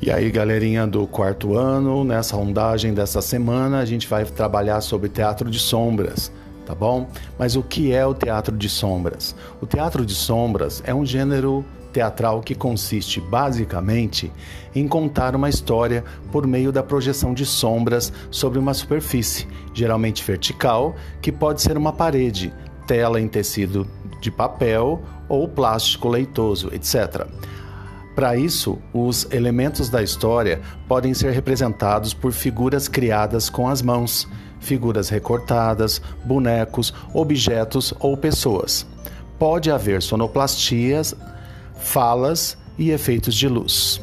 E aí, galerinha do quarto ano, nessa rondagem dessa semana, a gente vai trabalhar sobre teatro de sombras, tá bom? Mas o que é o teatro de sombras? O teatro de sombras é um gênero teatral que consiste basicamente em contar uma história por meio da projeção de sombras sobre uma superfície, geralmente vertical, que pode ser uma parede, tela em tecido de papel ou plástico leitoso, etc. Para isso, os elementos da história podem ser representados por figuras criadas com as mãos, figuras recortadas, bonecos, objetos ou pessoas. Pode haver sonoplastias, falas e efeitos de luz.